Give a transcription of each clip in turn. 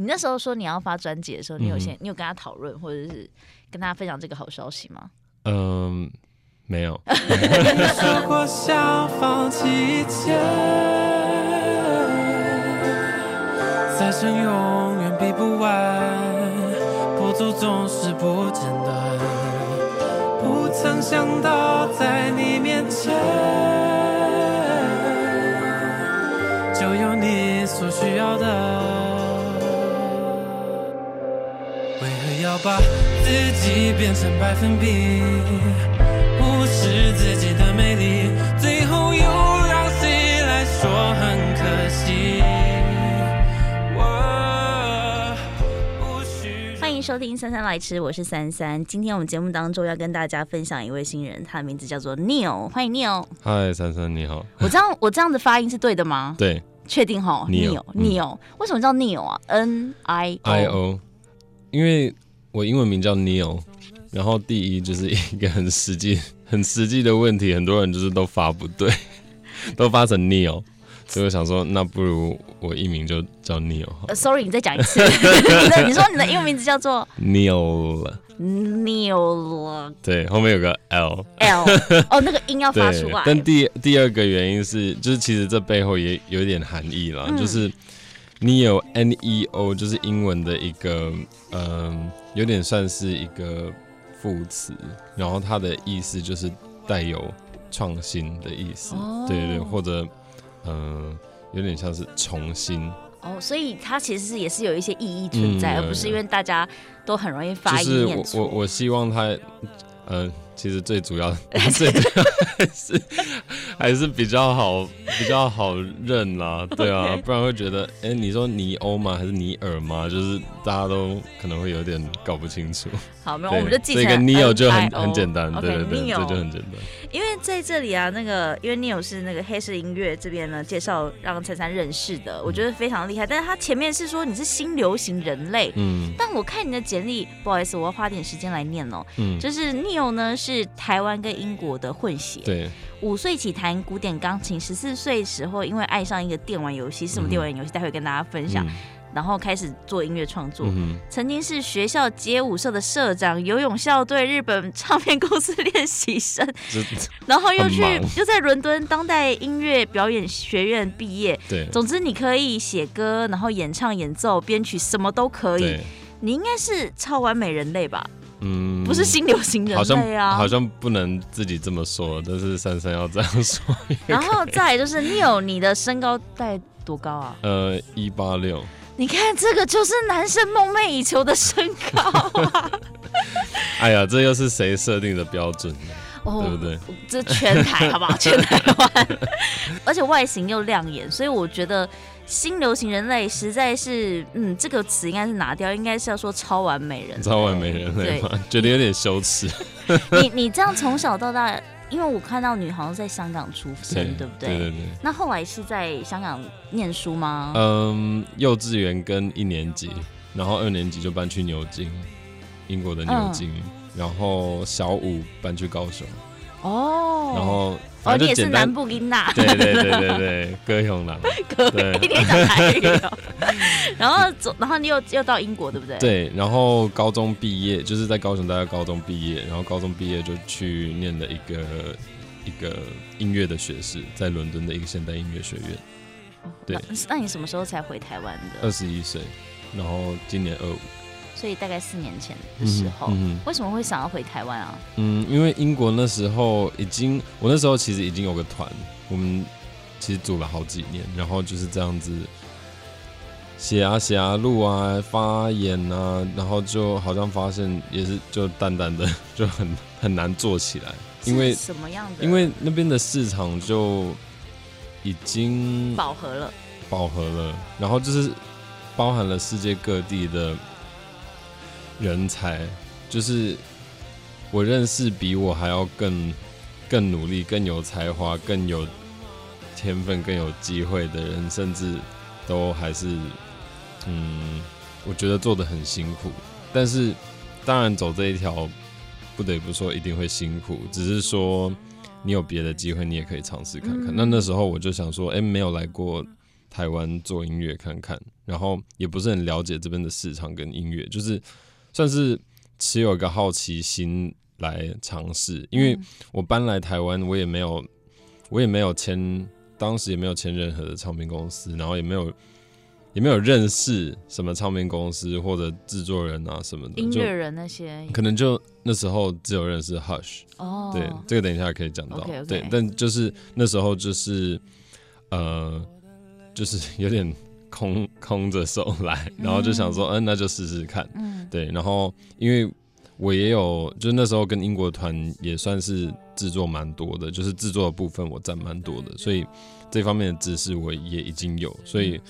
你那时候说你要发专辑的时候，你有先、嗯、你有跟他讨论，或者是跟大家分享这个好消息吗？嗯，没有。说过想放弃一切再生永远比不完，不足总是不简单。不曾想到在你面前，要把自己变成百分比，忽视自己的美丽，最后又让谁来说很可惜？收听三三来吃，我是三三。今天我们节目当中要跟大家分享一位新人，他的名字叫做 Neil，欢迎 Neil。嗨，三三你好。我这样我这样的发音是对的吗？对，确定哈。Neil，Neil，为什么叫 Neil 啊？N I I O，因为我英文名叫 Neil，然后第一就是一个很实际、很实际的问题，很多人就是都发不对，都发成 Neil。所以我想说，那不如我艺名就叫 Neil。Uh, sorry，你再讲一次。你说你的英文名字叫做 Neil。Neil。对，后面有个 L。L。哦，那个音要发出来。但第第二个原因是，就是其实这背后也有一点含义啦，嗯、就是 Neo N E O 就是英文的一个，嗯，有点算是一个副词，然后它的意思就是带有创新的意思。哦、对对对，或者。嗯，有点像是重新哦，所以它其实是也是有一些意义存在，嗯、而不是因为大家都很容易发音念错。我我我希望它，嗯。其实最主要，最主要还是还是比较好，比较好认啦，对啊.不然会觉得，哎、欸，你说尼欧吗？还是尼尔吗？就是大家都可能会有点搞不清楚。好，没有，我们就记成。这个 Neo 就很很简单，对对对，Neo, 这就很简单。因为在这里啊，那个因为 Neo 是那个黑色音乐这边呢介绍让姗姗认识的，我觉得非常厉害。但是他前面是说你是新流行人类，嗯，但我看你的简历，不好意思，我要花点时间来念哦，嗯，就是 Neo 呢。是台湾跟英国的混血。对，五岁起弹古典钢琴，十四岁时候因为爱上一个电玩游戏，是什么电玩游戏？待会跟大家分享。嗯、然后开始做音乐创作。嗯、曾经是学校街舞社的社长，游泳校队，日本唱片公司练习生。然后又去又在伦敦当代音乐表演学院毕业。对，总之你可以写歌，然后演唱、演奏、编曲，什么都可以。对你应该是超完美人类吧？嗯，不是新流行人类啊，好像，好像不能自己这么说，但是珊珊要这样说。然后再来就是 Neil，你的身高大概多高啊？呃，一八六。你看这个就是男生梦寐以求的身高啊！哎呀，这又是谁设定的标准呢？哦，对不对？这全台好不好？全台湾，而且外形又亮眼，所以我觉得。新流行人类实在是，嗯，这个词应该是拿掉，应该是要说超完美人。超完美人类吗？觉得有点羞耻。你你这样从小到大，因为我看到你好像在香港出生，对，对不对？对对对。那后来是在香港念书吗？嗯，幼稚园跟一年级，然后二年级就搬去牛津，英国的牛津，嗯、然后小五搬去高雄。哦。然后。哦，你也是南部音呐？对对对对对，高雄人。可以，一天讲台语哦。然后走，然后你又又到英国，对不对？对，然后高中毕业，就是在高雄待到高中毕业，然后高中毕业就去念了一个一个音乐的学士，在伦敦的一个现代音乐学院。对，那，那你什么时候才回台湾的？二十一岁，然后今年二五。所以大概四年前的时候，嗯嗯、为什么会想要回台湾啊？嗯，因为英国那时候已经，我那时候其实已经有个团，我们其实组了好几年，然后就是这样子写啊写啊录啊发言啊，然后就好像发现也是就淡淡的 就很很难做起来，因为什么样的？因为那边的市场就已经饱和了，饱和了，然后就是包含了世界各地的。人才就是我认识比我还要更更努力、更有才华、更有天分、更有机会的人，甚至都还是嗯，我觉得做的很辛苦。但是当然走这一条，不得不说一定会辛苦。只是说你有别的机会，你也可以尝试看看。嗯、那那时候我就想说，哎、欸，没有来过台湾做音乐看看，然后也不是很了解这边的市场跟音乐，就是算是持有一个好奇心来尝试。因为我搬来台湾，我也没有，我也没有签，当时也没有签任何的唱片公司，然后也没有。也没有认识什么唱片公司或者制作人啊什么的，音乐人那些，可能就那时候只有认识 Hush。哦，对，这个等一下可以讲到。Okay, okay. 对，但就是那时候就是呃，就是有点空空着手来，然后就想说，嗯、呃，那就试试看。嗯，对，然后因为我也有，就那时候跟英国团也算是制作蛮多的，就是制作的部分我占蛮多的，所以这方面的知识我也已经有，所以。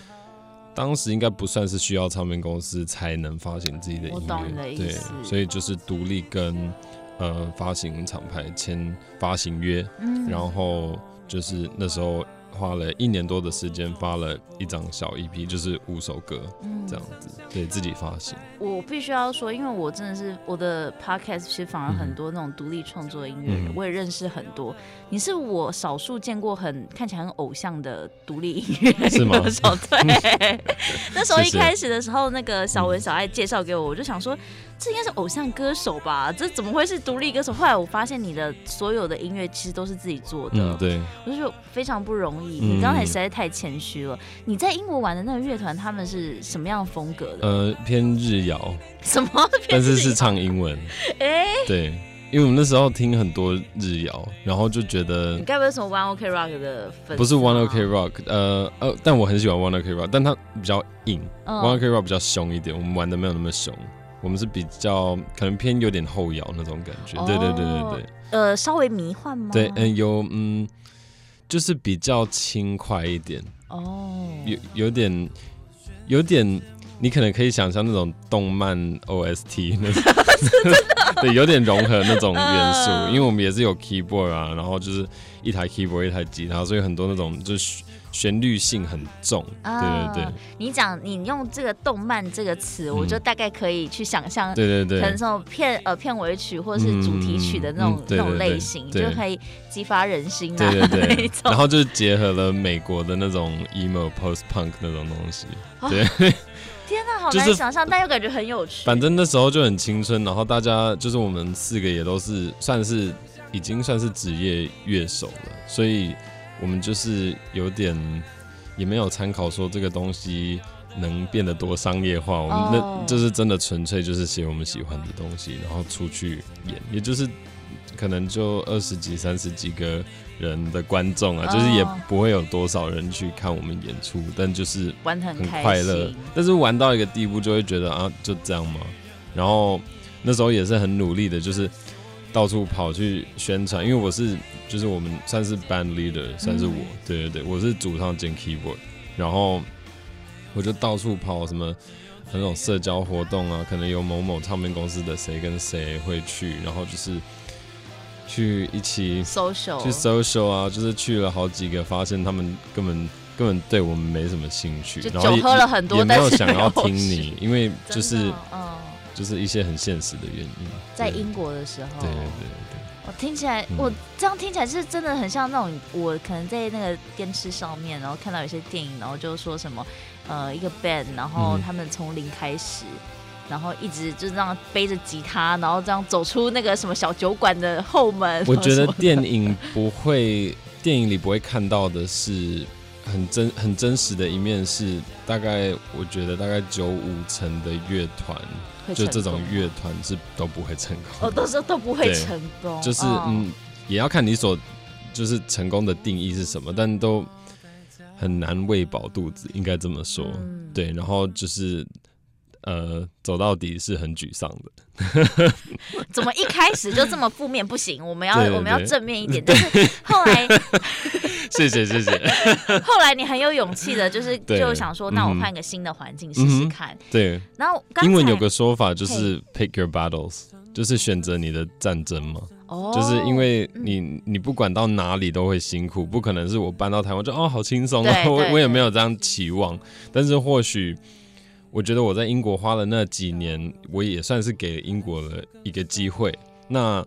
当时应该不算是需要唱片公司才能发行自己的音乐，对，所以就是独立跟呃发行厂牌签发行约，嗯，然后就是那时候。花了一年多的时间，发了一张小 EP，就是五首歌，嗯、这样子，对自己发行。我必须要说，因为我真的是我的 podcast 其实反而很多那种独立创作的音乐人，嗯、我也认识很多。你是我少数见过很看起来很偶像的独立音乐 歌手，对。那时候一开始的时候，那个小文小爱介绍给我，我就想说。这应该是偶像歌手吧？这怎么会是独立歌手？后来我发现你的所有的音乐其实都是自己做的，嗯、对，我就说非常不容易。嗯、你刚才实在太谦虚了。你在英国玩的那个乐团，他们是什么样的风格的？呃，偏日谣。什么？但是是唱英文。哎、欸，对，因为我们那时候听很多日谣，然后就觉得你该不会是什么 One Ok Rock 的粉丝？不是 One Ok Rock，呃呃，但我很喜欢 One Ok Rock，但它比较硬、嗯、，One Ok Rock 比较凶一点，我们玩的没有那么凶。我们是比较可能偏有点后摇那种感觉，对、oh, 对对对对。呃，稍微迷幻吗？对，嗯，有嗯，就是比较轻快一点。哦。Oh. 有有点有点，你可能可以想象那种动漫 OST 那种，对，有点融合那种元素。Uh. 因为我们也是有 keyboard 啊，然后就是一台 keyboard 一台吉他，所以很多那种就是。旋律性很重，对对对。你讲你用这个动漫这个词，我就大概可以去想象，对对对，可能这种片呃片尾曲或者是主题曲的那种那种类型，就可以激发人心啊，对对对。然后就结合了美国的那种 emo post punk 那种东西，对。天哪，好难想象，但又感觉很有趣。反正那时候就很青春，然后大家就是我们四个也都是算是已经算是职业乐手了，所以。我们就是有点也没有参考说这个东西能变得多商业化，我们那就是真的纯粹就是写我们喜欢的东西，然后出去演，也就是可能就二十几、三十几个人的观众啊，就是也不会有多少人去看我们演出，但就是玩很快乐，但是玩到一个地步就会觉得啊，就这样嘛。然后那时候也是很努力的，就是。到处跑去宣传，因为我是就是我们算是 band leader，算是我，嗯、对对对，我是主唱兼 keyboard，然后我就到处跑，什么那种社交活动啊，可能有某某唱片公司的谁跟谁会去，然后就是去一起 social 去 social 啊，就是去了好几个，发现他们根本根本对我们没什么兴趣，然后喝了很多，也没有想要听你，因为就是。就是一些很现实的原因，在英国的时候，对对对。对，我听起来，嗯、我这样听起来是真的很像那种，我可能在那个电视上面，然后看到有些电影，然后就说什么，呃，一个 band，然后他们从零开始，嗯、然后一直就这样背着吉他，然后这样走出那个什么小酒馆的后门。我觉得 电影不会，电影里不会看到的是。很真很真实的一面是，大概我觉得大概九五成的乐团，就这种乐团是都不会成功。哦，都是都不会成功。就是嗯，也要看你所就是成功的定义是什么，但都很难喂饱肚子，应该这么说。嗯、对，然后就是。呃，走到底是很沮丧的。怎么一开始就这么负面？不行，我们要我们要正面一点。但是后来，谢谢谢谢。后来你很有勇气的，就是就想说，那我换个新的环境试试看。对。然后英文有个说法就是 pick your battles，就是选择你的战争嘛。哦。就是因为你你不管到哪里都会辛苦，不可能是我搬到台湾就哦好轻松啊，我我也没有这样期望。但是或许。我觉得我在英国花了那几年，我也算是给英国了一个机会。那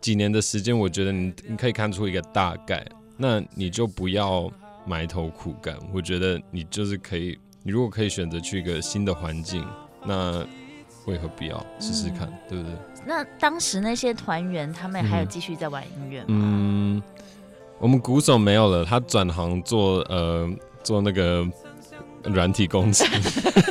几年的时间，我觉得你你可以看出一个大概，那你就不要埋头苦干。我觉得你就是可以，你如果可以选择去一个新的环境，那为何不要试试看，嗯、对不对？那当时那些团员他们还有继续在玩音乐吗？嗯，我们鼓手没有了，他转行做呃做那个软体工程，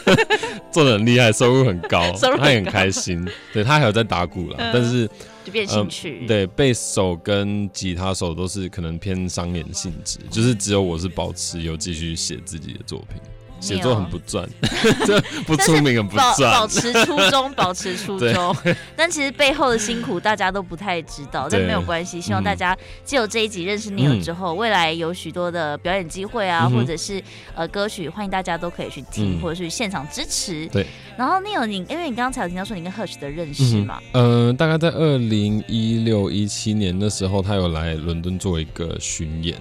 做的很厉害，收入很高，很高，他也很开心。对，他还有在打鼓了，嗯、但是就变兴趣。呃、对，贝手跟吉他手都是可能偏商业性质，就是只有我是保持有继续写自己的作品。写作很不赚，这不出名很不赚。保持初衷，保持初衷。但其实背后的辛苦大家都不太知道，但没有关系。希望大家借由这一集认识 Neil 之后，未来有许多的表演机会啊，或者是呃歌曲，欢迎大家都可以去听，或者是现场支持。对。然后 Neil，你因为你刚刚才有听到说你跟 Hush 的认识嘛？嗯，大概在二零一六一七年的时候，他有来伦敦做一个巡演，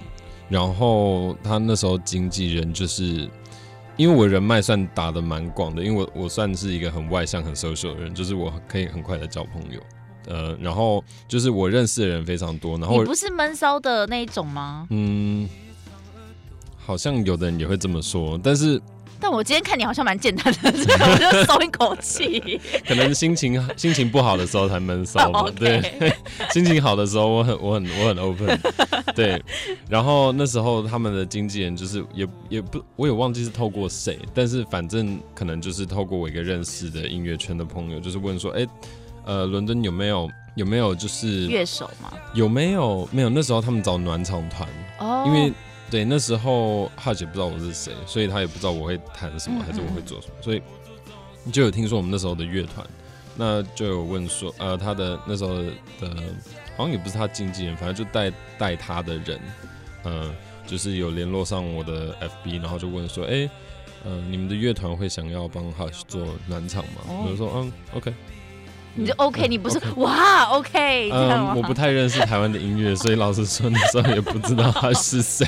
然后他那时候经纪人就是。因为我人脉算打得蛮广的，因为我我算是一个很外向、很 social 的人，就是我可以很快的交朋友，呃，然后就是我认识的人非常多。然后你不是闷骚的那一种吗？嗯，好像有的人也会这么说，但是。但我今天看你好像蛮简单的，所以我就松一口气。可能心情心情不好的时候才闷骚吧。对，心情好的时候我很我很我很 open。对，然后那时候他们的经纪人就是也也不我也忘记是透过谁，但是反正可能就是透过我一个认识的音乐圈的朋友，就是问说，哎，呃，伦敦有没有有没有就是乐手吗？有没有没有？那时候他们找暖场团哦，因为。对，那时候哈姐不知道我是谁，所以她也不知道我会弹什么，还是我会做什么，所以就有听说我们那时候的乐团，那就有问说，呃，他的那时候的好像也不是他经纪人，反正就带带他的人，嗯、呃，就是有联络上我的 FB，然后就问说，哎，呃，你们的乐团会想要帮哈做暖场吗？我就说，嗯，OK。你就 OK，你不是哇 OK？嗯，我不太认识台湾的音乐，所以老实说那时候也不知道他是谁。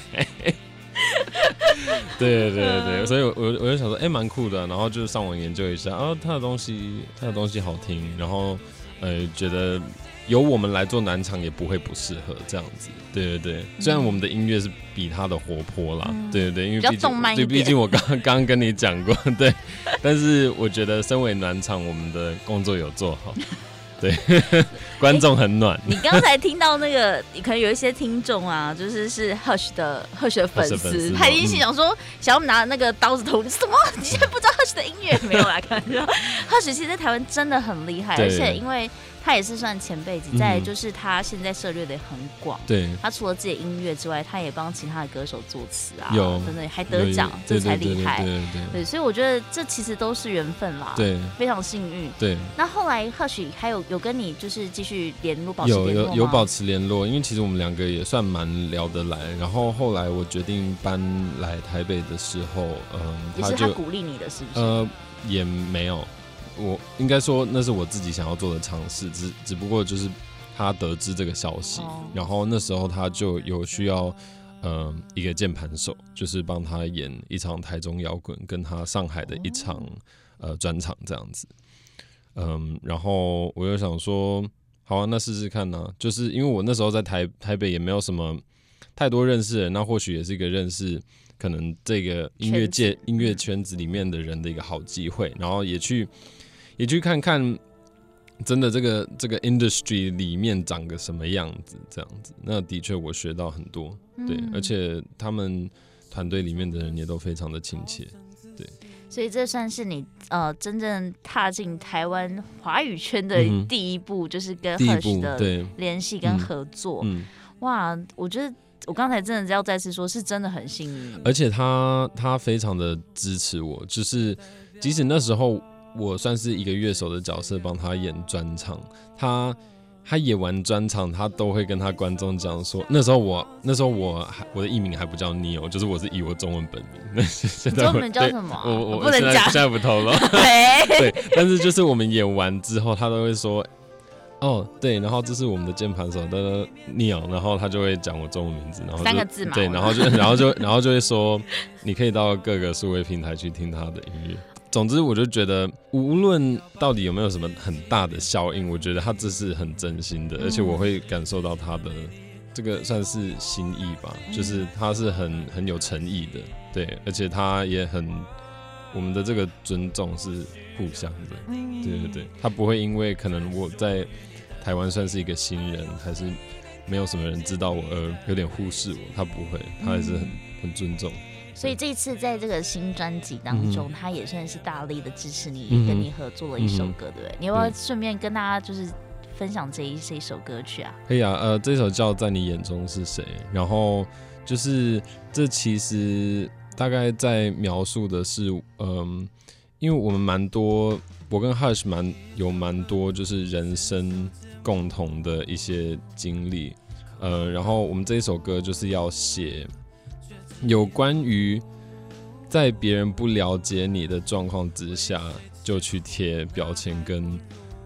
对对对对，所以我我我就想说，哎，蛮酷的，然后就上网研究一下，啊，他的东西他的东西好听，然后呃觉得。由我们来做暖场也不会不适合这样子，对对对。虽然我们的音乐是比他的活泼啦，嗯、对对对，因为毕竟对，毕竟我刚刚跟你讲过，对。但是我觉得身为暖场，我们的工作有做好，对，观众很暖。欸、你刚才听到那个，可能有一些听众啊，就是是 Hush 的 Hush 的粉丝，他一定心想说，想要拿那个刀子捅你什么？你现在不知道 Hush 的音乐没有 来看，Hush 其实在台湾真的很厉害，而且因为。他也是算前辈子，再就是他现在涉猎的很广。对，他除了自己的音乐之外，他也帮其他的歌手作词啊，有真的还得奖，这才厉害。对对对，所以我觉得这其实都是缘分啦。对，非常幸运。对。那后来或许还有有跟你就是继续联络，保持联络有有有保持联络，因为其实我们两个也算蛮聊得来。然后后来我决定搬来台北的时候，嗯，也是他鼓励你的，是不是？呃，也没有。我应该说那是我自己想要做的尝试，只只不过就是他得知这个消息，哦、然后那时候他就有需要，呃，一个键盘手，就是帮他演一场台中摇滚，跟他上海的一场、哦、呃专场这样子，嗯，然后我又想说，好啊，那试试看呢、啊，就是因为我那时候在台台北也没有什么太多认识的人，那或许也是一个认识可能这个音乐界音乐圈子里面的人的一个好机会，然后也去。也去看看，真的这个这个 industry 里面长个什么样子，这样子，那的确我学到很多，对，嗯、而且他们团队里面的人也都非常的亲切，对，所以这算是你呃真正踏进台湾华语圈的第一步，嗯、就是跟 Hush 的联系跟合作，嗯。嗯、哇，我觉得我刚才真的要再次说，是真的很幸运，而且他他非常的支持我，就是即使那时候。我算是一个乐手的角色，帮他演专场。他他演完专场，他都会跟他观众讲说，那时候我那时候我还我的艺名还不叫 Neil，就是我是以我中文本名。那 现在中文叫什么？我我，我不能讲，现在不透露。对，但是就是我们演完之后，他都会说，哦，对，然后这是我们的键盘手的 Neil，然后他就会讲我中文名字，然后三个字嘛。对，然后就然后就然后就会说，你可以到各个数位平台去听他的音乐。总之，我就觉得，无论到底有没有什么很大的效应，我觉得他这是很真心的，而且我会感受到他的这这个算是心意吧，就是他是很很有诚意的，对，而且他也很我们的这个尊重是互相的，对对对，他不会因为可能我在台湾算是一个新人，还是没有什么人知道我而有点忽视我，他不会，他还是很很尊重。所以这一次在这个新专辑当中，嗯、他也算是大力的支持你，跟你合作了一首歌，嗯、对不对？你要不要顺便跟大家就是分享这一这一首歌曲啊？可以啊，呃，这首叫《在你眼中是谁》，然后就是这其实大概在描述的是，嗯、呃，因为我们蛮多，我跟 Hush 蛮有蛮多就是人生共同的一些经历，呃，然后我们这一首歌就是要写。有关于在别人不了解你的状况之下，就去贴标签跟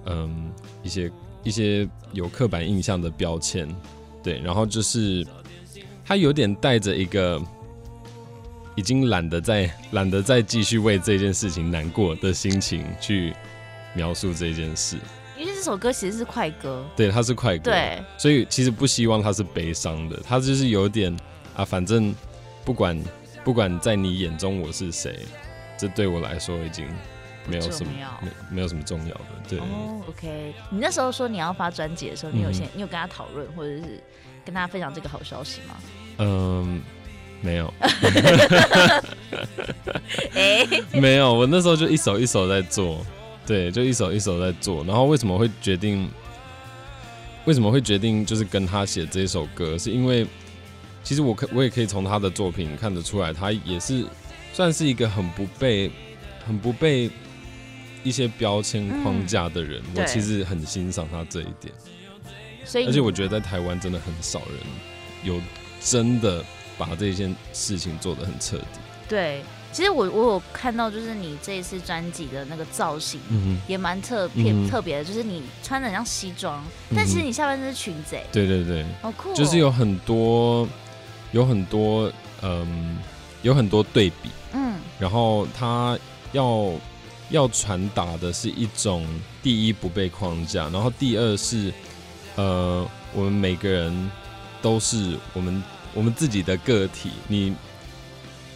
嗯一些一些有刻板印象的标签，对，然后就是他有点带着一个已经懒得再懒得再继续为这件事情难过的心情去描述这件事。因为这首歌其实是快歌，对，它是快歌，对，所以其实不希望它是悲伤的，它就是有点啊，反正。不管不管在你眼中我是谁，这对我来说已经没有什么没没有什么重要的。对哦，OK。你那时候说你要发专辑的时候，你有先、嗯、你有跟他讨论，或者是跟他分享这个好消息吗？嗯，没有。哎，没有。我那时候就一首一首在做，对，就一首一首在做。然后为什么会决定？为什么会决定就是跟他写这首歌？是因为。其实我可我也可以从他的作品看得出来，他也是算是一个很不被很不被一些标签框架的人。嗯、我其实很欣赏他这一点。所以，而且我觉得在台湾真的很少人有真的把这件事情做得很彻底。对，其实我我有看到，就是你这一次专辑的那个造型，也蛮特别、嗯、特别的，就是你穿的像西装，嗯、但其实你下半身是裙子。对对对，好酷、哦，就是有很多。有很多，嗯，有很多对比，嗯，然后他要要传达的是一种第一不被框架，然后第二是，呃，我们每个人都是我们我们自己的个体，你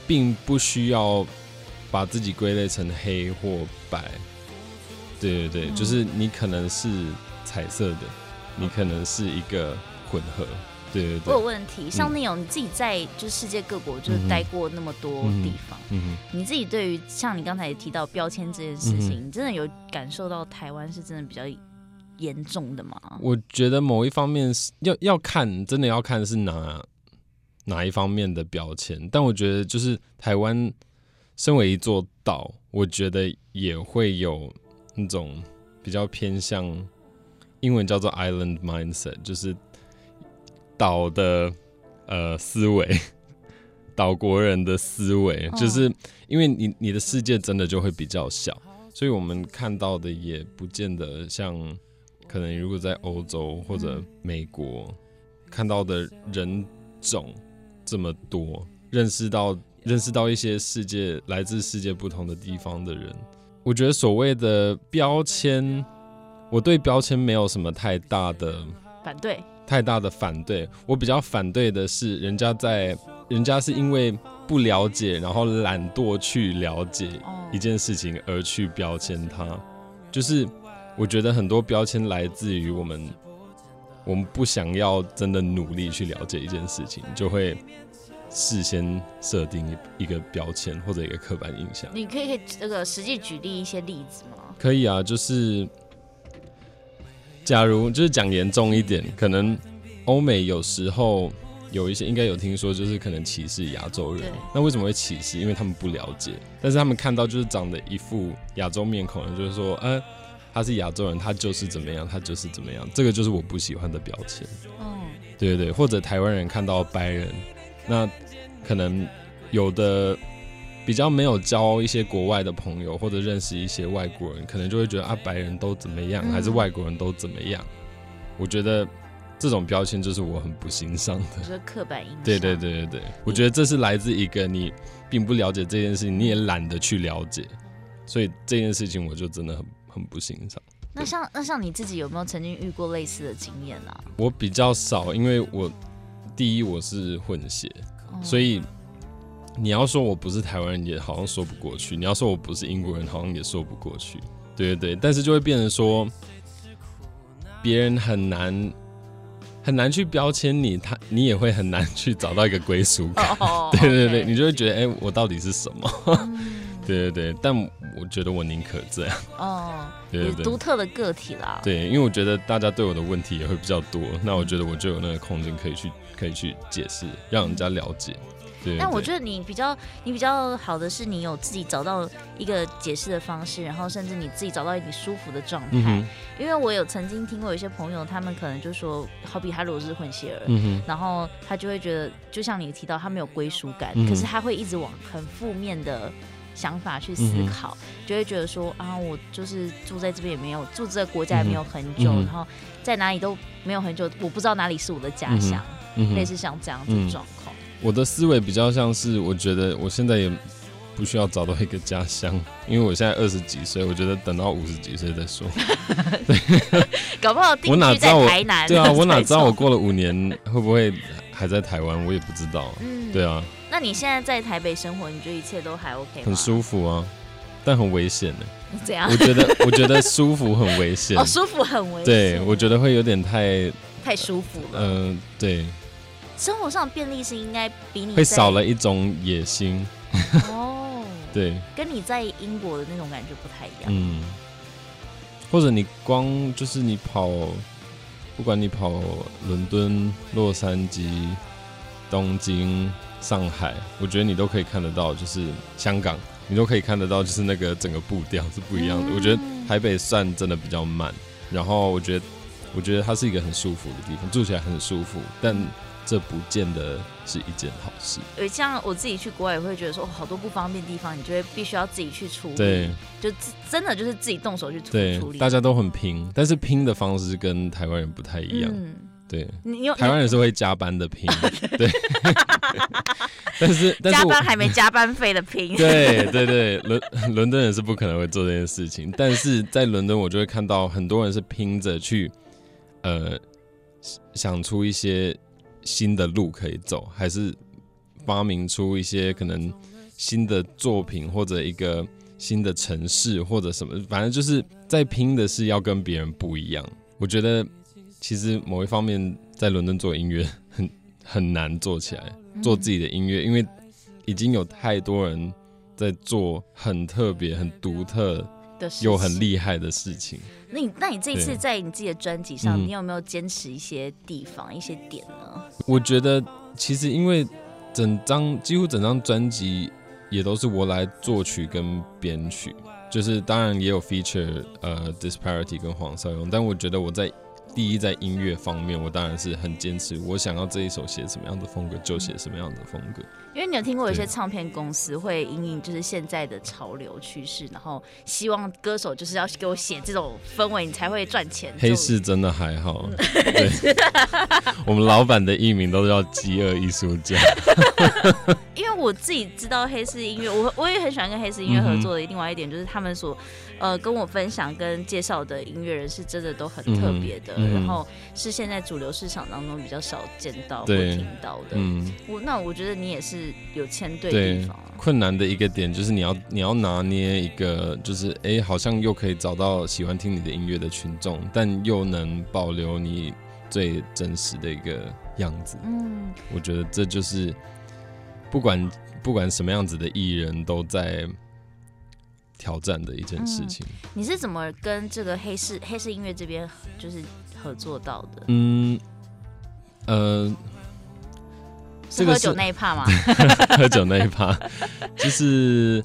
并不需要把自己归类成黑或白，对对对，嗯，就是你可能是彩色的，你可能是一个混合。对对对，我有问题，像那种你自己在就是世界各国就是待过那么多地方，嗯嗯、你自己对于像你刚才也提到标签这件事情，嗯、你真的有感受到台湾是真的比较严重的吗？我觉得某一方面是要要看，真的要看是哪哪一方面的标签，但我觉得就是台湾身为一座岛，我觉得也会有那种比较偏向英文叫做 island mindset，就是。岛的呃思维，岛国人的思维，就是因为你你的世界真的就会比较小，所以我们看到的也不见得像可能如果在欧洲或者美国看到的人种这么多，认识到认识到一些世界来自世界不同的地方的人，我觉得所谓的标签，我对标签没有什么太大的反对。太大的反对，我比较反对的是，人家在，人家是因为不了解，然后懒惰去了解一件事情而去标签它。就是我觉得很多标签来自于我们，我们不想要真的努力去了解一件事情，就会事先设定一个标签或者一个刻板印象。你可以这个实际举例一些例子吗？可以啊，就是。假如就是讲严重一点，可能欧美有时候有一些应该有听说，就是可能歧视亚洲人。那为什么会歧视？因为他们不了解，但是他们看到就是长得一副亚洲面孔，就是说，呃、啊，他是亚洲人，他就是怎么样，他就是怎么样。这个就是我不喜欢的标签。哦，对对对，或者台湾人看到白人，那可能有的。比较没有交一些国外的朋友，或者认识一些外国人，可能就会觉得啊，白人都怎么样，还是外国人都怎么样？我觉得这种标签就是我很不欣赏的。就是刻板印象。对对对对对，我觉得这是来自一个你并不了解这件事情，你也懒得去了解，所以这件事情我就真的很很不欣赏。那像那像你自己有没有曾经遇过类似的经验啊？我比较少，因为我第一我是混血，所以你要说我不是台湾人，也好像说不过去；你要说我不是英国人，好像也说不过去。对对对，但是就会变成说，别人很难很难去标签你，他你也会很难去找到一个归属感。Oh, 对对对.你就会觉得，哎、欸，我到底是什么？对对对，但我觉得我宁可这样。哦，对对，独特的个体啦。对，因为我觉得大家对我的问题也会比较多，那我觉得我就有那个空间可以去可以去解释，让人家了解。对，但我觉得你比较你比较好的是，你有自己找到一个解释的方式，然后甚至你自己找到一个舒服的状态。嗯。因为我有曾经听过有些朋友，他们可能就说，好比他如果是混血儿，嗯，然后他就会觉得，就像你提到，他没有归属感，嗯，可是他会一直往很负面的。想法去思考，嗯、就会觉得说啊，我就是住在这边也没有住这个国家也没有很久，嗯、然后在哪里都没有很久，我不知道哪里是我的家乡，嗯、类似像这样子的状况。我的思维比较像是，我觉得我现在也不需要找到一个家乡，因为我现在二十几岁，我觉得等到五十几岁再说。对，搞不好定居在台南。对啊，我哪知道我过了五年会不会还在台湾，我也不知道。嗯，对啊。那你现在在台北生活，你觉得一切都还 OK 吗？很舒服啊，但很危险呢。怎样？我觉得，我觉得舒服很危险。哦，舒服很危险。对，我觉得会有点太太舒服了。嗯、呃，对。生活上的便利性应该比你会少了一种野心。哦。对。跟你在英国的那种感觉不太一样。嗯。或者你光就是你跑，不管你跑伦敦、洛杉矶。东京、上海，我觉得你都可以看得到，就是香港，你都可以看得到，就是那个整个步调是不一样的。嗯。我觉得台北算真的比较慢，然后我觉得，我觉得它是一个很舒服的地方，住起来很舒服，但这不见得是一件好事。对，像我自己去国外也会觉得说，好多不方便的地方，你就会必须要自己去处理。对，就真的就是自己动手去处理。对，大家都很拼，但是拼的方式跟台湾人不太一样。嗯对，你有台湾人是会加班的拼，对，但是，但是加班还没加班费的拼，对对对，伦伦敦人是不可能会做这件事情，但是在伦敦我就会看到很多人是拼着去，呃，想出一些新的路可以走，还是发明出一些可能新的作品或者一个新的城市或者什么，反正就是在拼的是要跟别人不一样，我觉得。其实某一方面，在伦敦做音乐很很难做起来，做自己的音乐，因为已经有太多人在做很特别、很独特又很厉害的事情。那你那你这一次在你自己的专辑上，你有没有坚持一些地方、一些点呢？我觉得其实因为整张几乎整张专辑也都是我来作曲跟编曲，就是当然也有 feature 呃 Disparity 跟黄少勇，但我觉得我在。第一，在音乐方面，我当然是很坚持，我想要这一首写什么样的风格就写什么样的风格。因为你有听过有些唱片公司会因应就是现在的潮流趋势，然后希望歌手就是要给我写这种氛围，你才会赚钱。黑市真的还好，对，我们老板的艺名都叫饥饿艺术家。因为我自己知道黑市音乐，我我也很喜欢跟黑市音乐合作的。另外一点就是他们所呃跟我分享跟介绍的音乐人是真的都很特别的，嗯，然后是现在主流市场当中比较少见到或听到的。嗯，我那我觉得你也是。有签对地方，困难的一个点就是你要你要拿捏一个，就是哎、欸，好像又可以找到喜欢听你的音乐的群众，但又能保留你最真实的一个样子。嗯，我觉得这就是不管不管什么样子的艺人都在挑战的一件事情。嗯、你是怎么跟这个黑市黑市音乐这边就是合作到的？嗯，呃。是喝酒那一趴吗？喝酒那一趴，就是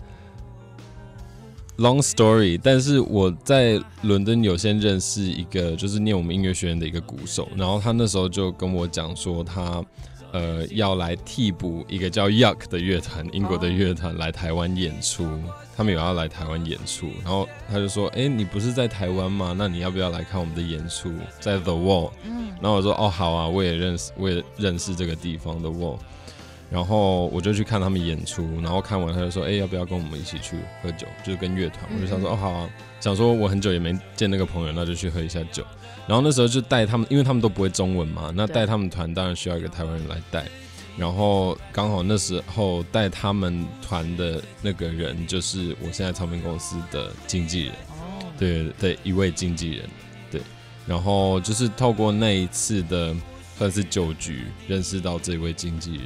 long story。但是我在伦敦有先认识一个，就是念我们音乐学院的一个鼓手，然后他那时候就跟我讲说，他呃要来替补一个叫 Yuck 的乐团，英国的乐团来台湾演出。他们有要来台湾演出，然后他就说：“哎、欸，你不是在台湾吗？那你要不要来看我们的演出？在 The Wall。”嗯，然后我说：“哦，好啊，我也认识，我也认识这个地方 The Wall。”然后我就去看他们演出，然后看完他就说：“哎、欸，要不要跟我们一起去喝酒？就是跟乐团。”我就想说：“哦，好啊。”想说我很久也没见那个朋友，那就去喝一下酒。然后那时候就带他们，因为他们都不会中文嘛，那带他们团当然需要一个台湾人来带。然后刚好那时候带他们团的那个人，就是我现在唱片公司的经纪人，对对，一位经纪人，对。然后就是透过那一次的算是酒局，认识到这位经纪人。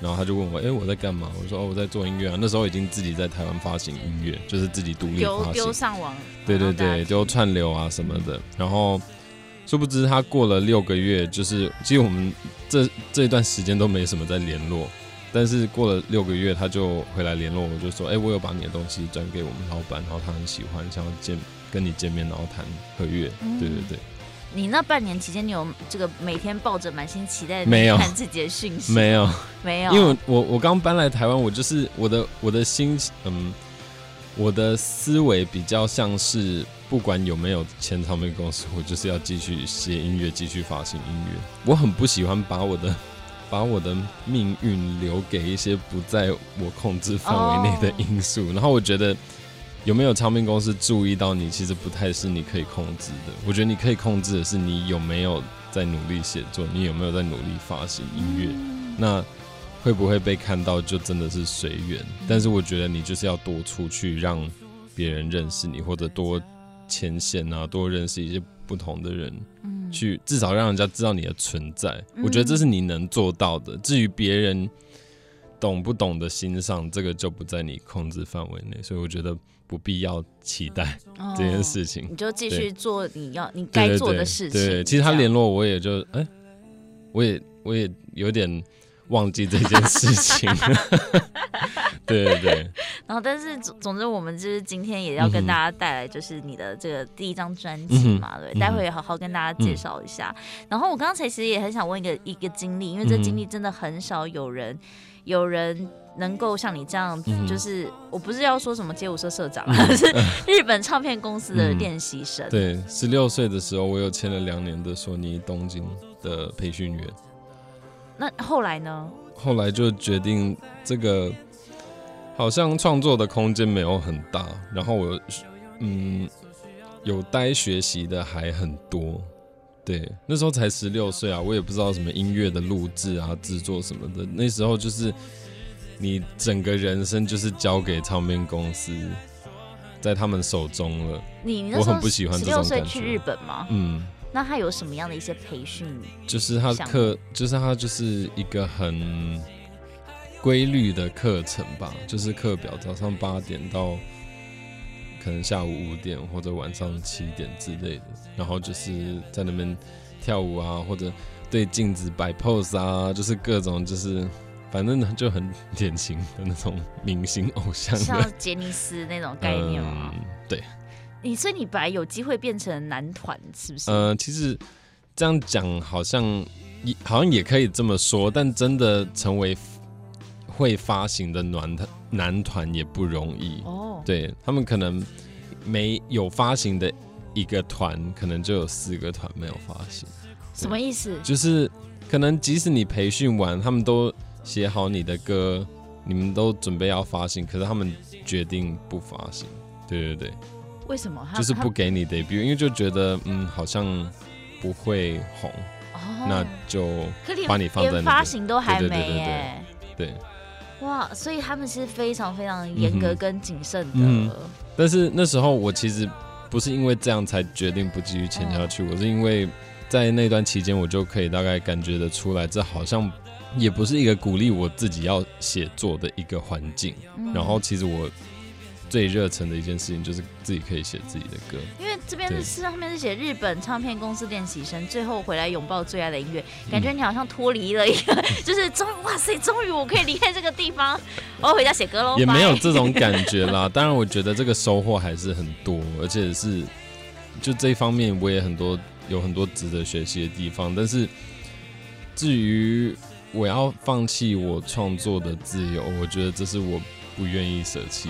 然后他就问我，哎，我在干嘛？我说，哦，我在做音乐啊。那时候已经自己在台湾发行音乐，就是自己独立发行，丢上网，对对对，丢串流啊什么的。然后。殊不知他过了六个月，就是其实我们这这一段时间都没什么在联络，但是过了六个月他就回来联络我，就说：“哎、欸，我有把你的东西转给我们老板，然后他很喜欢，想要见跟你见面，然后谈合约。嗯”对对对。你那半年期间，你有这个每天抱着满心期待的看自己的讯息？没有，没有。因为我我刚搬来台湾，我就是我的我的心嗯。我的思维比较像是，不管有没有签唱片公司，我就是要继续写音乐，继续发行音乐。我很不喜欢把我的 把我的命运留给一些不在我控制范围内的因素。然后我觉得有没有唱片公司注意到你，其实不太是你可以控制的。我觉得你可以控制的是你有没有在努力写作，你有没有在努力发行音乐。那会不会被看到，就真的是随缘。但是我觉得你就是要多出去，让别人认识你，或者多牵线啊，多认识一些不同的人，去至少让人家知道你的存在。我觉得这是你能做到的。至于别人懂不懂得欣赏，这个就不在你控制范围内。所以我觉得不必要期待这件事情。你就继续做你要你该做的事情。对，其实他联络我也就哎，我也我也有点。忘记这件事情，对对对。然后，但是总总之，我们就是今天也要跟大家带来，就是你的这个第一张专辑嘛，对，待会也好好跟大家介绍一下。然后，我刚才其实也很想问一个一个经历，因为这经历真的很少有人有人能够像你这样，就是我不是要说什么街舞社社长，是日本唱片公司的练习生。对，十六岁的时候，我有签了两年的索尼东京的培训员。那后来呢？后来就决定这个好像创作的空间没有很大，然后我嗯有待学习的还很多。对，那时候才十六岁啊，我也不知道什么音乐的录制啊、制作什么的。那时候就是你整个人生就是交给唱片公司，在他们手中了。你我很不喜欢这种感觉。十六岁去日本吗？嗯。那他有什么样的一些培训？就是他课，就是他就是一个很规律的课程吧，就是课表，早上八点到可能下午五点或者晚上七点之类的，然后就是在那边跳舞啊，或者对镜子摆 pose 啊，就是各种就是反正呢就很典型的那种明星偶像，像杰尼斯那种概念吗？嗯，对。你所以你本来有机会变成男团是不是？呃，其实这样讲好像也好像也可以这么说，但真的成为会发行的暖团男团也不容易哦。对，他们可能没有发行的一个团，可能就有四个团没有发行。什么意思？就是可能即使你培训完，他们都写好你的歌，你们都准备要发行，可是他们决定不发行。对对对。为什么？就是不给你 debut，因为就觉得嗯，好像不会红，哦、那就把你放在那连发行都还没耶。对，对，哇，所以他们是非常非常严格跟谨慎的、嗯嗯。但是那时候我其实不是因为这样才决定不继续签下去，哦、我是因为在那段期间，我就可以大概感觉得出来，这好像也不是一个鼓励我自己要写作的一个环境。嗯、然后其实我。最热忱的一件事情就是自己可以写自己的歌，因为这边是是上面是写日本唱片公司练习生，最后回来拥抱最爱的音乐，感觉你好像脱离了一个，嗯、就是终于哇塞，终于我可以离开这个地方，我要回家写歌喽。也没有这种感觉啦，当然我觉得这个收获还是很多，而且是就这一方面我也很多有很多值得学习的地方，但是至于我要放弃我创作的自由，我觉得这是我不愿意舍弃。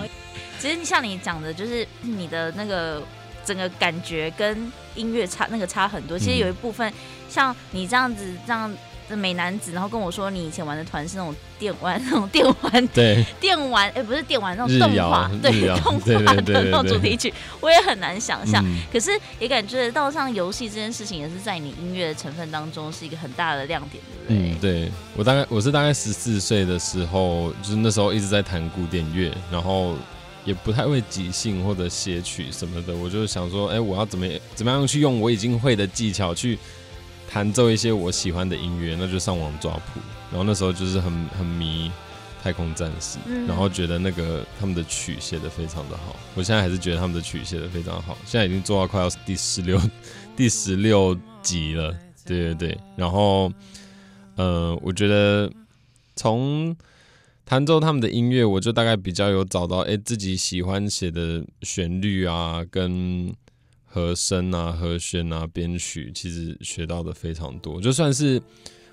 其实像你讲的，就是 你的那个整个感觉跟音乐差那个差很多。其实有一部分像你这样子这样的美男子，然后跟我说你以前玩的团是那种电玩，那种电玩，对，电玩，哎，不是电玩，那种动画，对，动画的那种主题曲，我也很难想象。嗯、可是也感觉到像游戏这件事情，也是在你音乐的成分当中是一个很大的亮点，对不对？嗯，对我大概我是大概十四岁的时候，就是那时候一直在弹古典乐，然后也不太会即兴或者写曲什么的，我就想说，哎，我要怎么怎么样去用我已经会的技巧去。弹奏一些我喜欢的音乐，那就上网抓谱。然后那时候就是很很迷太空战士，嗯、然后觉得那个他们的曲写的非常的好。我现在还是觉得他们的曲写的非常好。现在已经做到快要第十六 第十六集了，对对对。然后，呃，我觉得从弹奏他们的音乐，我就大概比较有找到，哎，自己喜欢写的旋律啊，跟。和声啊，和弦啊，编曲，其实学到的非常多，就算是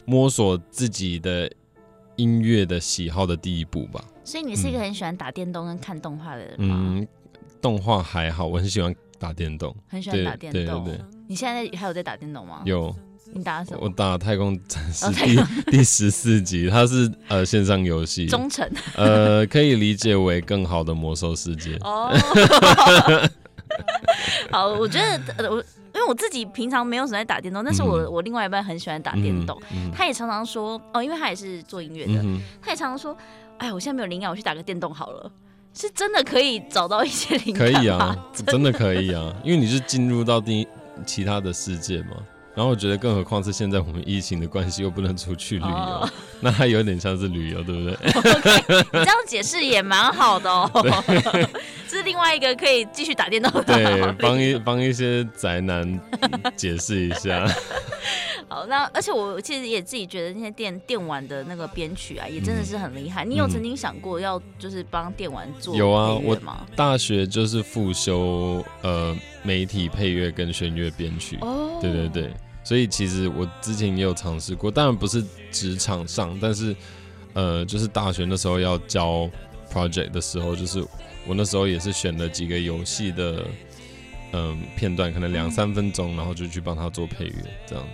摸索自己的音乐的喜好的第一步吧。所以你是一个很喜欢打电动跟看动画的人吗？嗯，动画还好，我很喜欢打电动，很喜欢打电动。对对对。你现在还有在打电动吗？有。你打什么？我打《太空战士》第 第十四集，它是呃线上游戏，忠诚。呃，可以理解为更好的魔兽世界。哦。好，我觉得我因为我自己平常没有什么在打电动，但是我、嗯、我另外一半很喜欢打电动，嗯嗯、他也常常说哦，因为他也是做音乐的，嗯、他也常常说，哎，我现在没有灵感，我去打个电动好了，是真的可以找到一些灵感，可以啊，真的，真的可以啊，因为你是进入到第其他的世界嘛。然后我觉得，更何况是现在我们疫情的关系，又不能出去旅游，oh. 那还有点像是旅游，对不对？Okay, 你这样解释也蛮好的哦。对这 是另外一个可以继续打电动的。对，帮一帮一些宅男解释一下。好，那而且我其实也自己觉得那些电电玩的那个编曲啊，也真的是很厉害。嗯、你有曾经想过要就是帮电玩做有啊？我大学就是复修呃媒体配乐跟弦乐编曲。哦，对对对。所以其实我之前也有尝试过，当然不是职场上，但是呃，就是大学那时候要教 project 的时候，就是我那时候也是选了几个游戏的嗯、呃、片段，可能两三分钟，然后就去帮他做配乐，这样。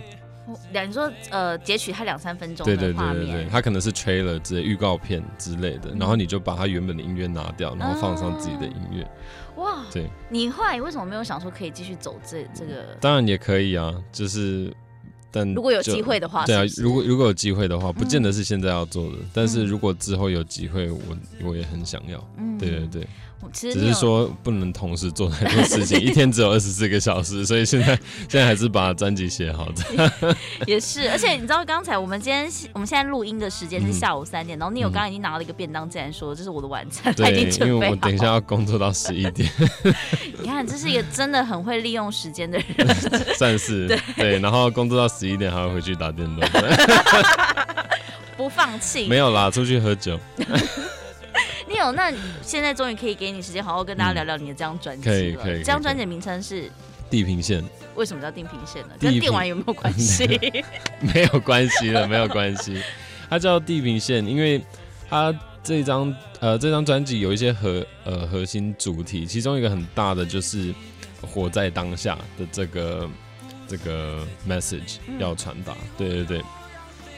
两你说呃截取他两三分钟对对对对对，他可能是 trailer 之类预告片之类的，然后你就把他原本的音乐拿掉，然后放上自己的音乐。哇，对，你后来为什么没有想说可以继续走这这个？当然也可以啊，就是但如果有机会的话，对啊，如果如果有机会的话，不见得是现在要做的，但是如果之后有机会，我我也很想要。嗯，对对对。只是说不能同时做太多事情，一天只有二十四个小时，所以现在现在还是把专辑写好的。也是，而且你知道刚才我们今天我们现在录音的时间是下午三点，然后你有刚刚已经拿了一个便当，竟然说这是我的晚餐，对，已经准备好。因为我等一下要工作到十一点。你看，这是一个真的很会利用时间的人，算是对对，然后工作到十一点还要回去打电动，不放弃。没有啦，出去喝酒。你有，那现在终于可以给你时间好好跟大家聊聊你的这张专辑了。可以可以。这张专辑名称是《地平线》。为什么叫地平线呢？跟电玩有没有关系？没有关系了，没有关系。它叫地平线，因为它这张呃这张专辑有一些核呃核心主题，其中一个很大的就是活在当下的这个这个 message 要传达。嗯、对对对。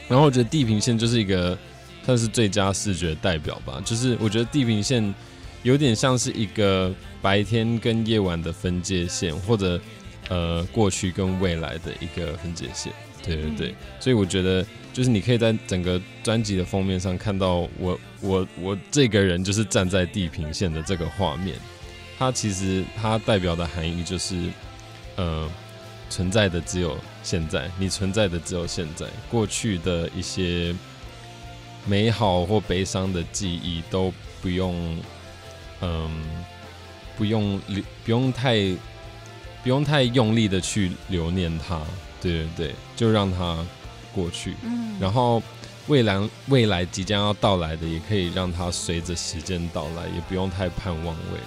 然后我觉得地平线就是一个。算是最佳视觉代表吧，就是我觉得地平线有点像是一个白天跟夜晚的分界线，或者呃过去跟未来的一个分界线。对对对，所以我觉得就是你可以在整个专辑的封面上看到我我我这个人就是站在地平线的这个画面，它其实它代表的含义就是呃存在的只有现在，你存在的只有现在，过去的一些。美好或悲伤的记忆都不用，嗯，不用留，不用太，不用太用力的去留念它，对对对，就让它过去。嗯，然后未来未来即将要到来的，也可以让它随着时间到来，也不用太盼望未来。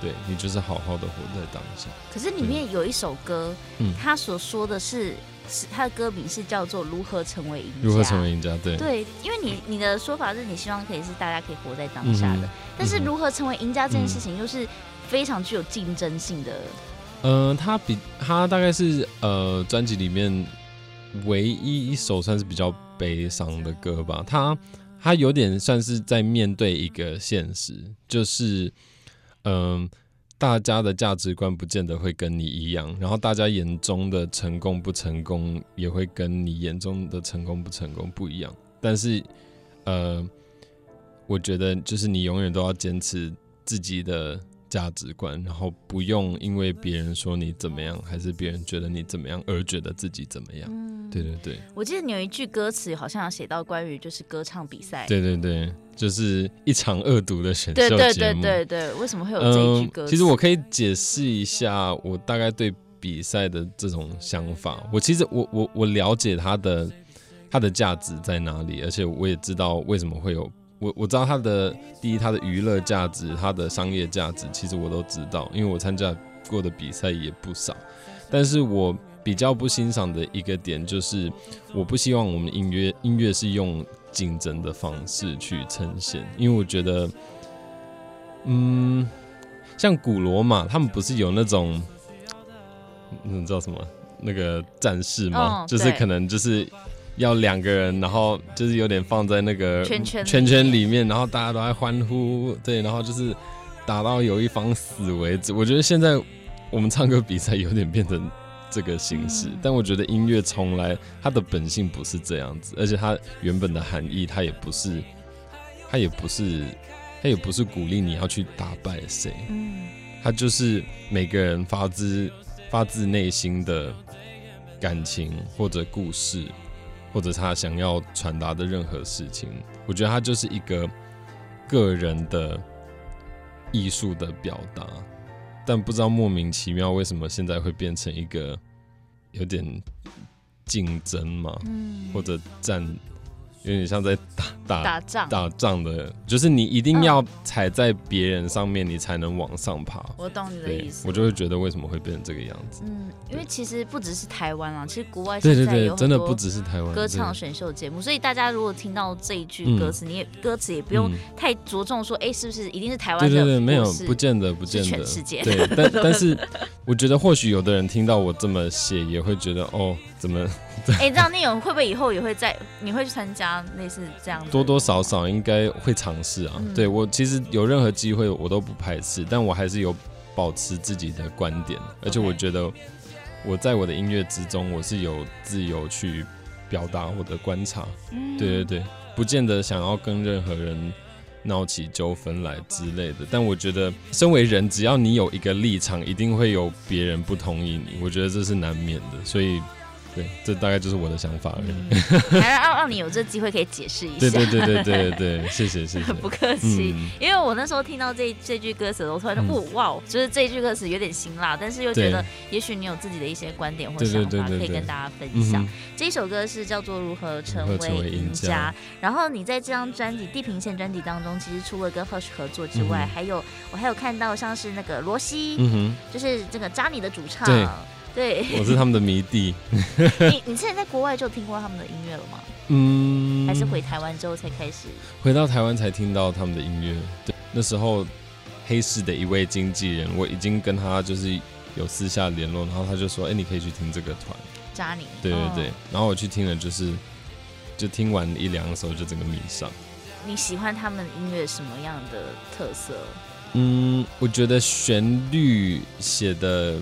对，你就是好好的活在当下。可是里面有一首歌，嗯，他所说的是。是他的歌名是叫做《如何成为赢家》。如何成为赢家？对对，因为你你的说法是你希望可以是大家可以活在当下的，嗯、但是如何成为赢家这件事情又是非常具有竞争性的。嗯、呃，他比他大概是呃专辑里面唯一一首算是比较悲伤的歌吧。他他有点算是在面对一个现实，就是嗯。大家的价值观不见得会跟你一样，然后大家眼中的成功不成功也会跟你眼中的成功不成功不一样。但是，呃，我觉得就是你永远都要坚持自己的价值观，然后不用因为别人说你怎么样，还是别人觉得你怎么样而觉得自己怎么样。嗯，对对对。我记得你有一句歌词好像有写到关于就是歌唱比赛。对对对。就是一场恶毒的选秀节目。对对对对对，为什么会有这一句歌词？嗯，其实我可以解释一下我大概对比赛的这种想法。我其实我我我了解它的它的价值在哪里，而且我也知道为什么会有我我知道它的第一，它的娱乐价值，它的商业价值，其实我都知道，因为我参加过的比赛也不少。但是我比较不欣赏的一个点就是，我不希望我们音乐音乐是用。竞争的方式去呈现，因为我觉得，嗯，像古罗马，他们不是有那种，你知道什么那个战士吗？哦、就是可能就是要两个人，然后就是有点放在那个圈圈圈圈里面，然后大家都在欢呼，对，然后就是打到有一方死为止。我觉得现在我们唱歌比赛有点变成。这个形式，但我觉得音乐从来它的本性不是这样子，而且它原本的含义，它也不是，它也不是，它也不是鼓励你要去打败谁，嗯，它就是每个人发自发自内心的感情或者故事，或者他想要传达的任何事情，我觉得他就是一个个人的艺术的表达。但不知道莫名其妙为什么现在会变成一个有点竞争嘛，嗯、或者战。有点像在打打打仗打仗的，就是你一定要踩在别人上面，你才能往上爬。我懂你的意思，我就会觉得为什么会变成这个样子。嗯，因为其实不只是台湾啊，其实国外对对对，真的不只是台湾歌唱选秀节目，所以大家如果听到这一句歌词，你也歌词也不用太着重说，哎，是不是一定是台湾的？对对对，没有，不见得，不见得，全世界。对，但但是我觉得或许有的人听到我这么写，也会觉得哦。怎么？哎，这样内容会不会以后也会在？你会去参加类似这样？多多少少应该会尝试啊。嗯、对我其实有任何机会我都不排斥，但我还是有保持自己的观点，而且我觉得我在我的音乐之中，我是有自由去表达我的观察。嗯、对对对，不见得想要跟任何人闹起纠纷来之类的。但我觉得，身为人，只要你有一个立场，一定会有别人不同意你。我觉得这是难免的，所以。对，这大概就是我的想法而已。嗯、还让让你有这机会可以解释一下。对对对对对 对，谢谢谢谢。不客气，嗯、因为我那时候听到这这句歌词，我突然说，嗯、哇，就是这句歌词有点辛辣，但是又觉得也许你有自己的一些观点或想法可以跟大家分享。这一首歌是叫做《如何成为赢家》，家然后你在这张专辑《地平线》专辑当中，其实除了跟 Hush 合作之外，嗯、还有我还有看到像是那个罗西，就是这个扎尼的主唱。对，我是他们的迷弟。你你之前在国外就听过他们的音乐了吗？嗯，还是回台湾之后才开始？回到台湾才听到他们的音乐。对，那时候黑市的一位经纪人，我已经跟他就是有私下联络，然后他就说：“哎、欸，你可以去听这个团。”扎尼。对对对，哦、然后我去听了，就是就听完一两首，就整个迷上。你喜欢他们音乐什么样的特色？嗯，我觉得旋律写的。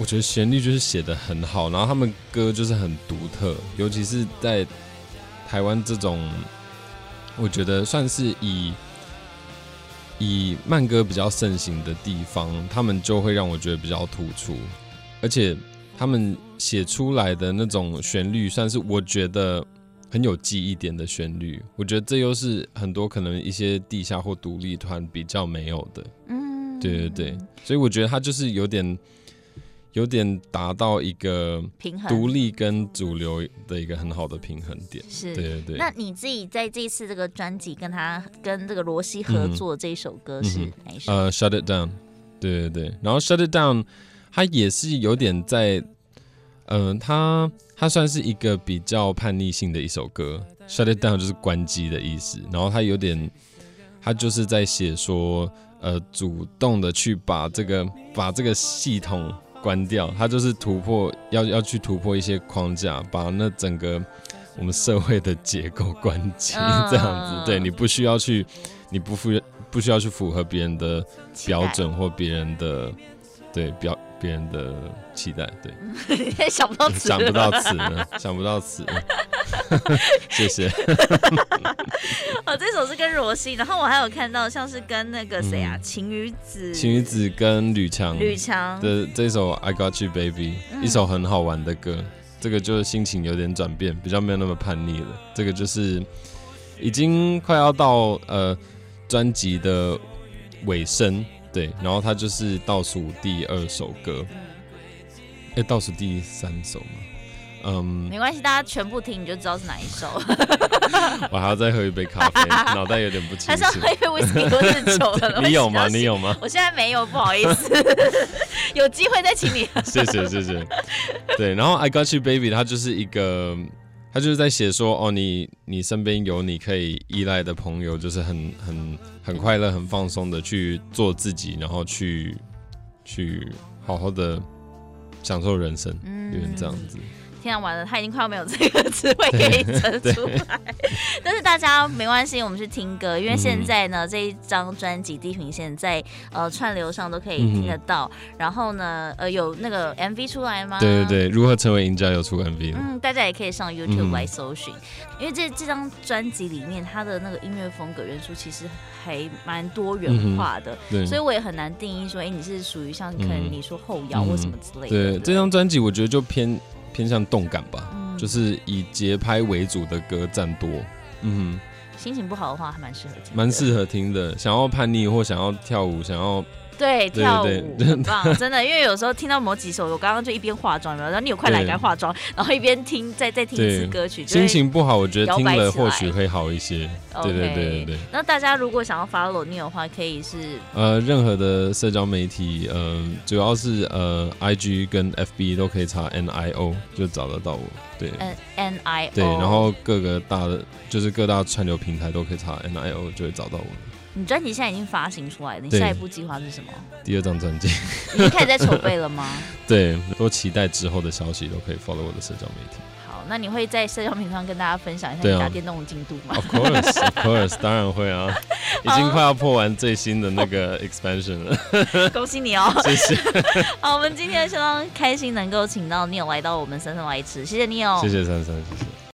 我觉得旋律就是写得很好，然后他们歌就是很独特，尤其是在台湾这种，我觉得算是以以慢歌比较盛行的地方，他们就会让我觉得比较突出，而且他们写出来的那种旋律，算是我觉得很有记忆点的旋律。我觉得这又是很多可能一些地下或独立团比较没有的。嗯，对对对，所以我觉得他就是有点。有点达到一个平衡，独立跟主流的一个很好的平衡点。是，对对对。那你自己在这一次这个专辑跟他跟这个罗西合作这一首歌是哪一首？呃、嗯 uh,，Shut It Down。对对对。然后 Shut It Down，它也是有点在，嗯、呃，它它算是一个比较叛逆性的一首歌。Shut It Down 就是关机的意思。然后它有点，它就是在写说，呃，主动的去把这个把这个系统。关掉，它就是突破，要要去突破一些框架，把那整个我们社会的结构关起这样子。对，你不需要去，你不符不需要去符合别人的标准或别人的对表。别人的期待，对，想不到词，想不到词呢，想不到词，谢谢。哦，这首是跟罗西，然后我还有看到像是跟那个谁啊，晴雨子，晴雨子跟吕强，吕强的这首《I Got You Baby》，一首很好玩的歌。这个就是心情有点转变，比较没有那么叛逆了。这个就是已经快要到呃专辑的尾声。对，然后它就是倒数第二首歌，哎、嗯，倒数第三首嘛，嗯，没关系，大家全部听你就知道是哪一首。我还要再喝一杯咖啡，脑袋有点不清楚。还是要喝一杯威士忌或是酒的？你有吗？你有吗？我现在没有，不好意思，有机会再请你。谢谢谢谢。对，然后 I Got You Baby，它就是一个。他就是在写说，哦，你你身边有你可以依赖的朋友，就是很很很快乐、很放松的去做自己，然后去去好好的享受人生，有点这样子。现在完了，他已经快要没有这个词汇可以整出来。但是大家没关系，我们去听歌，因为现在呢，嗯、这一张专辑《地平线》在呃串流上都可以听得到。嗯、然后呢，呃，有那个 MV 出来吗？对对对，如何成为赢家有出 MV。嗯，大家也可以上 YouTube 来搜寻，嗯、因为这这张专辑里面它的那个音乐风格元素其实还蛮多元化的。所以我也很难定义说，哎、欸，你是属于像可能你说后摇或什么之类的。对，这张专辑我觉得就偏。偏向动感吧，嗯、就是以节拍为主的歌占多。嗯哼，心情不好的话还蛮适合听，蛮适合听的。想要叛逆或想要跳舞，想要。对，跳舞很 棒，真的，因为有时候听到某几首，我刚刚就一边化妆，然后你有快来该化妆，然后一边听，再再听一次歌曲，心情不好，我觉得听了或许会好一些。对对对对对。那大家如果想要 follow Neil 的话，可以是呃任何的社交媒体，嗯，主要是呃 IG 跟 FB 都可以查 NIO 就找得到我。对，N I O。对，然后各个大的就是各大串流平台都可以查 NIO 就会找到我。你专辑现在已经发行出来了，你下一步计划是什么？第二张专辑，已经开始在筹备了吗？对，多期待之后的消息，都可以 follow 我的社交媒体。好，那你会在社交媒体上跟大家分享一下你打电动的进度吗？啊？Of course, of course，当然会啊，已经快要破完最新的那个 expansion 了。恭喜你哦！谢谢。好，我们今天相当开心能够请到 Neil 来到我们珊珊来吃，谢谢 Neil，谢谢珊珊，谢谢。